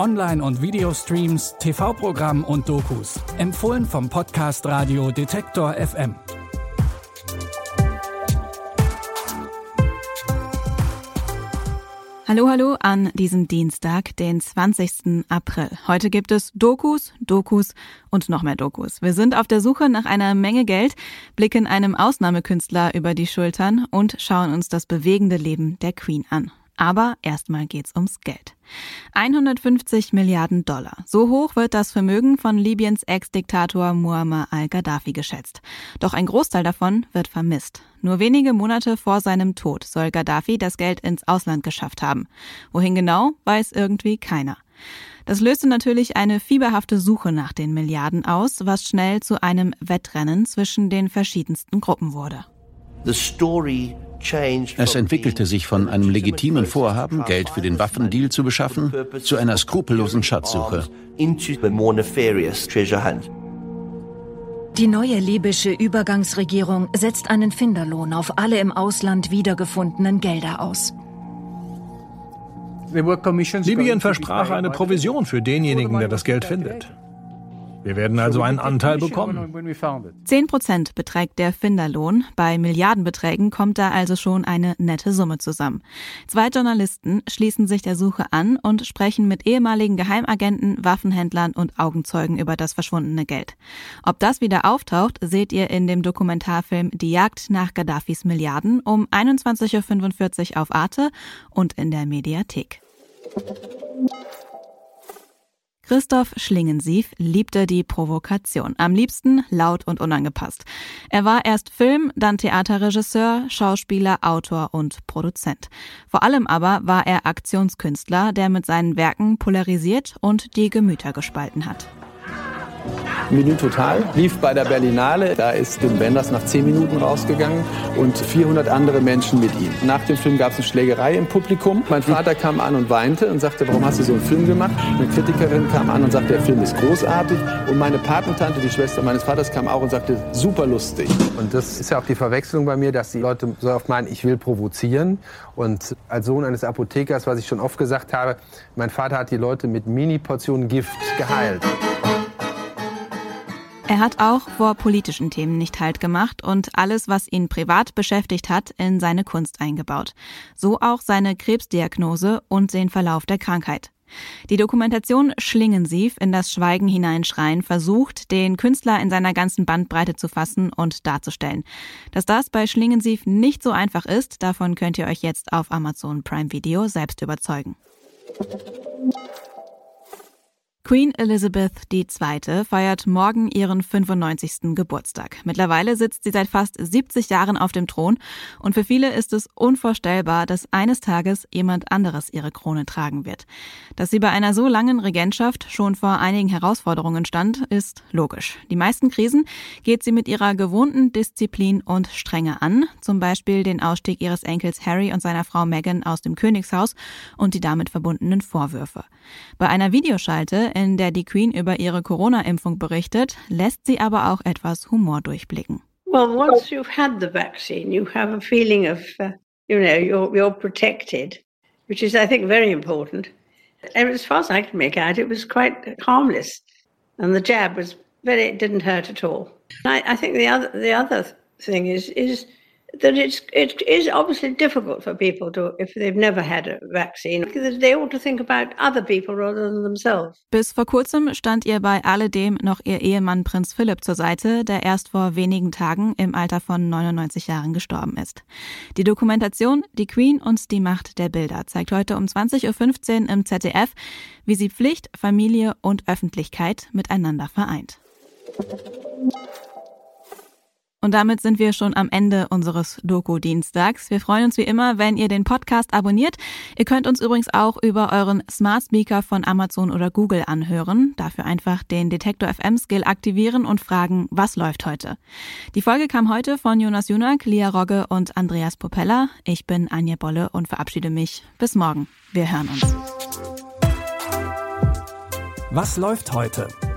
Online- und Videostreams, TV-Programm und Dokus. Empfohlen vom Podcast Radio Detektor FM. Hallo, hallo an diesem Dienstag, den 20. April. Heute gibt es Dokus, Dokus und noch mehr Dokus. Wir sind auf der Suche nach einer Menge Geld, blicken einem Ausnahmekünstler über die Schultern und schauen uns das bewegende Leben der Queen an. Aber erstmal geht's ums Geld. 150 Milliarden Dollar. So hoch wird das Vermögen von Libyens Ex-Diktator Muammar al-Gaddafi geschätzt. Doch ein Großteil davon wird vermisst. Nur wenige Monate vor seinem Tod soll Gaddafi das Geld ins Ausland geschafft haben. Wohin genau, weiß irgendwie keiner. Das löste natürlich eine fieberhafte Suche nach den Milliarden aus, was schnell zu einem Wettrennen zwischen den verschiedensten Gruppen wurde. The story es entwickelte sich von einem legitimen Vorhaben, Geld für den Waffendeal zu beschaffen, zu einer skrupellosen Schatzsuche. Die neue libysche Übergangsregierung setzt einen Finderlohn auf alle im Ausland wiedergefundenen Gelder aus. Libyen versprach eine Provision für denjenigen, der das Geld findet. Wir werden also einen Anteil bekommen. Zehn Prozent beträgt der Finderlohn. Bei Milliardenbeträgen kommt da also schon eine nette Summe zusammen. Zwei Journalisten schließen sich der Suche an und sprechen mit ehemaligen Geheimagenten, Waffenhändlern und Augenzeugen über das verschwundene Geld. Ob das wieder auftaucht, seht ihr in dem Dokumentarfilm Die Jagd nach Gaddafis Milliarden um 21.45 Uhr auf Arte und in der Mediathek. Christoph Schlingensief liebte die Provokation. Am liebsten laut und unangepasst. Er war erst Film, dann Theaterregisseur, Schauspieler, Autor und Produzent. Vor allem aber war er Aktionskünstler, der mit seinen Werken polarisiert und die Gemüter gespalten hat. Menü Total lief bei der Berlinale. Da ist Wim Wenders nach zehn Minuten rausgegangen und 400 andere Menschen mit ihm. Nach dem Film gab es eine Schlägerei im Publikum. Mein Vater kam an und weinte und sagte, warum hast du so einen Film gemacht? Eine Kritikerin kam an und sagte, der Film ist großartig. Und meine Patentante, die Schwester meines Vaters, kam auch und sagte, super lustig. Und das ist ja auch die Verwechslung bei mir, dass die Leute so oft meinen, ich will provozieren. Und als Sohn eines Apothekers, was ich schon oft gesagt habe, mein Vater hat die Leute mit Mini-Portionen Gift geheilt. Er hat auch vor politischen Themen nicht Halt gemacht und alles, was ihn privat beschäftigt hat, in seine Kunst eingebaut. So auch seine Krebsdiagnose und den Verlauf der Krankheit. Die Dokumentation Schlingensief in das Schweigen hineinschreien versucht, den Künstler in seiner ganzen Bandbreite zu fassen und darzustellen. Dass das bei Schlingensief nicht so einfach ist, davon könnt ihr euch jetzt auf Amazon Prime Video selbst überzeugen. Queen Elizabeth II. feiert morgen ihren 95. Geburtstag. Mittlerweile sitzt sie seit fast 70 Jahren auf dem Thron und für viele ist es unvorstellbar, dass eines Tages jemand anderes ihre Krone tragen wird. Dass sie bei einer so langen Regentschaft schon vor einigen Herausforderungen stand, ist logisch. Die meisten Krisen geht sie mit ihrer gewohnten Disziplin und Strenge an, zum Beispiel den Ausstieg ihres Enkels Harry und seiner Frau Meghan aus dem Königshaus und die damit verbundenen Vorwürfe. Bei einer Videoschalte in der die Queen über ihre Corona-Impfung berichtet, lässt sie aber auch etwas Humor durchblicken. Well, once you've had the vaccine, you have a feeling of, uh, you know, you're, you're protected, which is, I think, very important. And as far as I can make out, it was quite harmless, and the jab was very, it didn't hurt at all. I, I think the other, the other thing is, is that it's it is obviously difficult for people to if they've never had a vaccine. They ought to think about other people rather than themselves. Bis vor kurzem stand ihr bei alledem noch ihr Ehemann Prinz Philipp zur Seite, der erst vor wenigen Tagen im Alter von 99 Jahren gestorben ist. Die Dokumentation Die Queen und die Macht der Bilder zeigt heute um 20:15 Uhr im ZDF, wie sie Pflicht, Familie und Öffentlichkeit miteinander vereint. Und damit sind wir schon am Ende unseres Doku-Dienstags. Wir freuen uns wie immer, wenn ihr den Podcast abonniert. Ihr könnt uns übrigens auch über euren Smart Speaker von Amazon oder Google anhören. Dafür einfach den Detektor FM Skill aktivieren und fragen, was läuft heute. Die Folge kam heute von Jonas Junak, Lia Rogge und Andreas Popella. Ich bin Anja Bolle und verabschiede mich. Bis morgen. Wir hören uns. Was läuft heute?